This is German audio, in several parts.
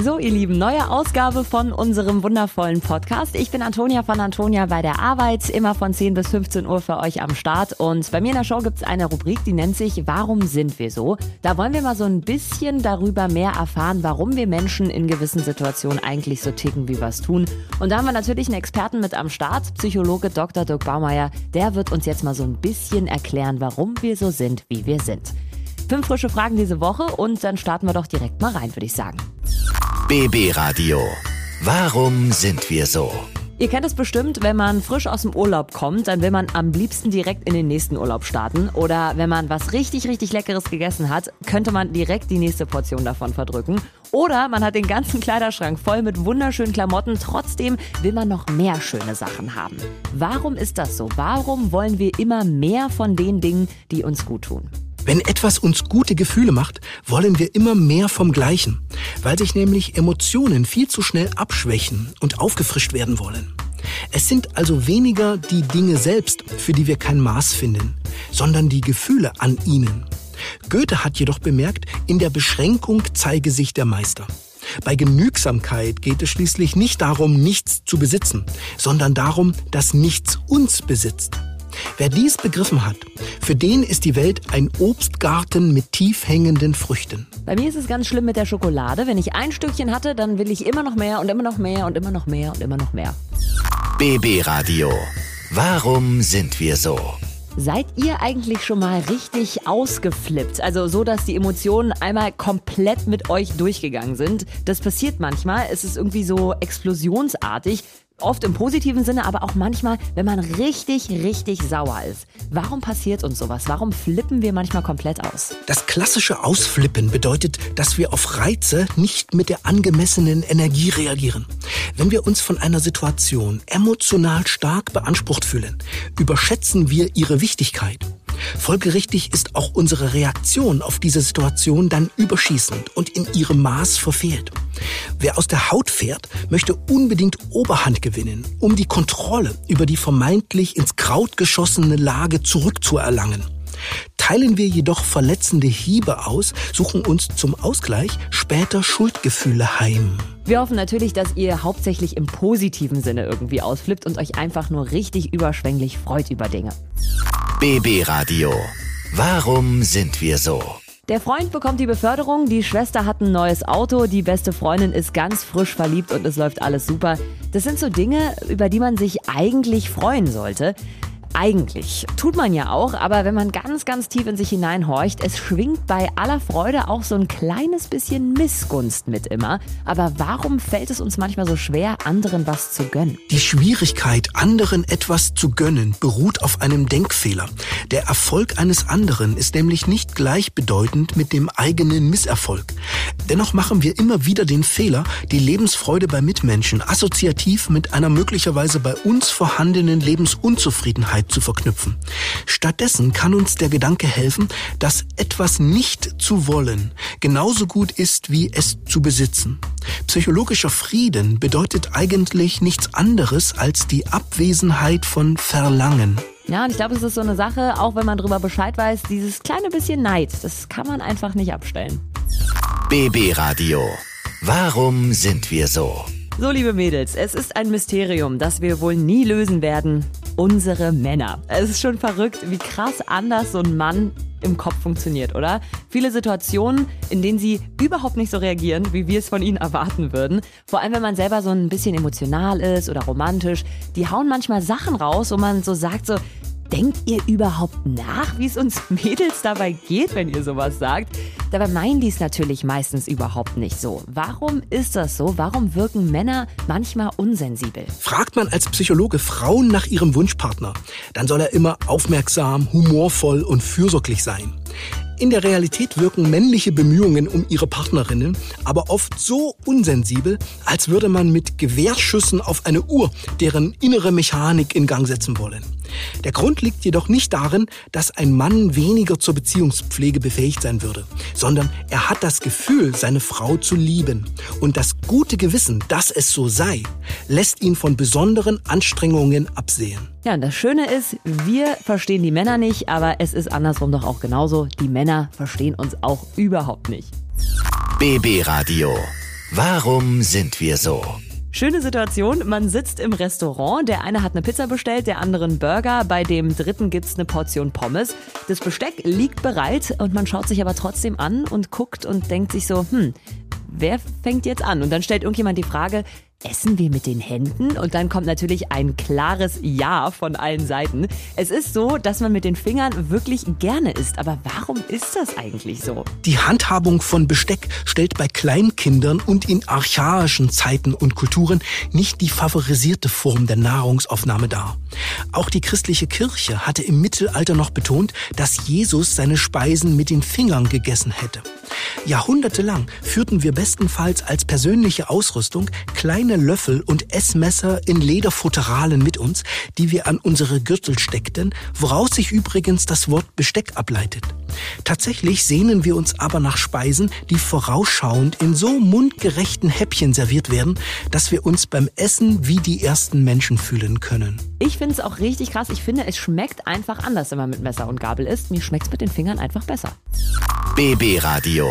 So, ihr Lieben, neue Ausgabe von unserem wundervollen Podcast. Ich bin Antonia von Antonia bei der Arbeit, immer von 10 bis 15 Uhr für euch am Start. Und bei mir in der Show gibt's eine Rubrik, die nennt sich Warum sind wir so? Da wollen wir mal so ein bisschen darüber mehr erfahren, warum wir Menschen in gewissen Situationen eigentlich so ticken, wie wir es tun. Und da haben wir natürlich einen Experten mit am Start, Psychologe Dr. Dirk Baumeier. Der wird uns jetzt mal so ein bisschen erklären, warum wir so sind, wie wir sind. Fünf frische Fragen diese Woche und dann starten wir doch direkt mal rein, würde ich sagen. BB Radio. Warum sind wir so? Ihr kennt es bestimmt, wenn man frisch aus dem Urlaub kommt, dann will man am liebsten direkt in den nächsten Urlaub starten. Oder wenn man was richtig, richtig Leckeres gegessen hat, könnte man direkt die nächste Portion davon verdrücken. Oder man hat den ganzen Kleiderschrank voll mit wunderschönen Klamotten, trotzdem will man noch mehr schöne Sachen haben. Warum ist das so? Warum wollen wir immer mehr von den Dingen, die uns gut tun? Wenn etwas uns gute Gefühle macht, wollen wir immer mehr vom Gleichen, weil sich nämlich Emotionen viel zu schnell abschwächen und aufgefrischt werden wollen. Es sind also weniger die Dinge selbst, für die wir kein Maß finden, sondern die Gefühle an ihnen. Goethe hat jedoch bemerkt, in der Beschränkung zeige sich der Meister. Bei Genügsamkeit geht es schließlich nicht darum, nichts zu besitzen, sondern darum, dass nichts uns besitzt. Wer dies begriffen hat, für den ist die Welt ein Obstgarten mit tief hängenden Früchten. Bei mir ist es ganz schlimm mit der Schokolade. Wenn ich ein Stückchen hatte, dann will ich immer noch mehr und immer noch mehr und immer noch mehr und immer noch mehr. BB Radio. Warum sind wir so? Seid ihr eigentlich schon mal richtig ausgeflippt? Also so, dass die Emotionen einmal komplett mit euch durchgegangen sind. Das passiert manchmal. Es ist irgendwie so explosionsartig. Oft im positiven Sinne, aber auch manchmal, wenn man richtig, richtig sauer ist. Warum passiert uns sowas? Warum flippen wir manchmal komplett aus? Das klassische Ausflippen bedeutet, dass wir auf Reize nicht mit der angemessenen Energie reagieren. Wenn wir uns von einer Situation emotional stark beansprucht fühlen, überschätzen wir ihre Wichtigkeit. Folgerichtig ist auch unsere Reaktion auf diese Situation dann überschießend und in ihrem Maß verfehlt. Wer aus der Haut fährt, möchte unbedingt Oberhand gewinnen, um die Kontrolle über die vermeintlich ins Kraut geschossene Lage zurückzuerlangen. Teilen wir jedoch verletzende Hiebe aus, suchen uns zum Ausgleich später Schuldgefühle heim. Wir hoffen natürlich, dass ihr hauptsächlich im positiven Sinne irgendwie ausflippt und euch einfach nur richtig überschwänglich freut über Dinge. BB Radio. Warum sind wir so? Der Freund bekommt die Beförderung, die Schwester hat ein neues Auto, die beste Freundin ist ganz frisch verliebt und es läuft alles super. Das sind so Dinge, über die man sich eigentlich freuen sollte. Eigentlich. Tut man ja auch, aber wenn man ganz, ganz tief in sich hineinhorcht, es schwingt bei aller Freude auch so ein kleines bisschen Missgunst mit immer. Aber warum fällt es uns manchmal so schwer, anderen was zu gönnen? Die Schwierigkeit, anderen etwas zu gönnen, beruht auf einem Denkfehler. Der Erfolg eines anderen ist nämlich nicht gleichbedeutend mit dem eigenen Misserfolg. Dennoch machen wir immer wieder den Fehler, die Lebensfreude bei Mitmenschen assoziativ mit einer möglicherweise bei uns vorhandenen Lebensunzufriedenheit zu verknüpfen. Stattdessen kann uns der Gedanke helfen, dass etwas nicht zu wollen genauso gut ist wie es zu besitzen. Psychologischer Frieden bedeutet eigentlich nichts anderes als die Abwesenheit von Verlangen. Ja, und ich glaube, es ist so eine Sache, auch wenn man darüber Bescheid weiß, dieses kleine bisschen Neid, das kann man einfach nicht abstellen. BB Radio. Warum sind wir so? So, liebe Mädels, es ist ein Mysterium, das wir wohl nie lösen werden. Unsere Männer. Es ist schon verrückt, wie krass anders so ein Mann im Kopf funktioniert, oder? Viele Situationen, in denen sie überhaupt nicht so reagieren, wie wir es von ihnen erwarten würden. Vor allem, wenn man selber so ein bisschen emotional ist oder romantisch. Die hauen manchmal Sachen raus, wo man so sagt, so, Denkt ihr überhaupt nach, wie es uns Mädels dabei geht, wenn ihr sowas sagt? Dabei meinen die es natürlich meistens überhaupt nicht so. Warum ist das so? Warum wirken Männer manchmal unsensibel? Fragt man als Psychologe Frauen nach ihrem Wunschpartner, dann soll er immer aufmerksam, humorvoll und fürsorglich sein. In der Realität wirken männliche Bemühungen um ihre Partnerinnen aber oft so unsensibel, als würde man mit Gewehrschüssen auf eine Uhr deren innere Mechanik in Gang setzen wollen. Der Grund liegt jedoch nicht darin, dass ein Mann weniger zur Beziehungspflege befähigt sein würde, sondern er hat das Gefühl, seine Frau zu lieben. Und das gute Gewissen, dass es so sei, lässt ihn von besonderen Anstrengungen absehen. Ja, und das Schöne ist, wir verstehen die Männer nicht, aber es ist andersrum doch auch genauso. Die Männer verstehen uns auch überhaupt nicht. BB Radio. Warum sind wir so? Schöne Situation, man sitzt im Restaurant, der eine hat eine Pizza bestellt, der andere einen Burger, bei dem dritten gibt's eine Portion Pommes. Das Besteck liegt bereit und man schaut sich aber trotzdem an und guckt und denkt sich so, hm, wer fängt jetzt an? Und dann stellt irgendjemand die Frage, Essen wir mit den Händen? Und dann kommt natürlich ein klares Ja von allen Seiten. Es ist so, dass man mit den Fingern wirklich gerne isst. Aber warum ist das eigentlich so? Die Handhabung von Besteck stellt bei Kleinkindern und in archaischen Zeiten und Kulturen nicht die favorisierte Form der Nahrungsaufnahme dar. Auch die christliche Kirche hatte im Mittelalter noch betont, dass Jesus seine Speisen mit den Fingern gegessen hätte. Jahrhundertelang führten wir bestenfalls als persönliche Ausrüstung kleine Löffel und Essmesser in Lederfutteralen mit uns, die wir an unsere Gürtel steckten, woraus sich übrigens das Wort Besteck ableitet. Tatsächlich sehnen wir uns aber nach Speisen, die vorausschauend in so mundgerechten Häppchen serviert werden, dass wir uns beim Essen wie die ersten Menschen fühlen können. Ich finde es auch richtig krass. Ich finde, es schmeckt einfach anders, wenn man mit Messer und Gabel isst. Mir schmeckt es mit den Fingern einfach besser. BB Radio.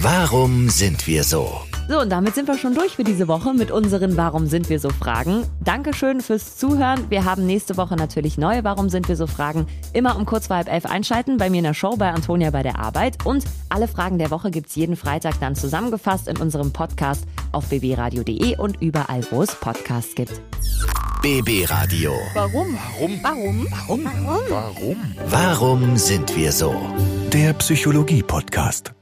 Warum sind wir so? So, und damit sind wir schon durch für diese Woche mit unseren Warum sind wir so Fragen. Dankeschön fürs Zuhören. Wir haben nächste Woche natürlich neue Warum sind wir so Fragen. Immer um kurz vor halb elf einschalten bei mir in der Show bei Antonia bei der Arbeit. Und alle Fragen der Woche gibt's jeden Freitag dann zusammengefasst in unserem Podcast auf bbradio.de und überall, wo es Podcasts gibt. BB Radio. Warum? Warum? Warum? Warum? Warum? Warum sind wir so? Der Psychologie-Podcast.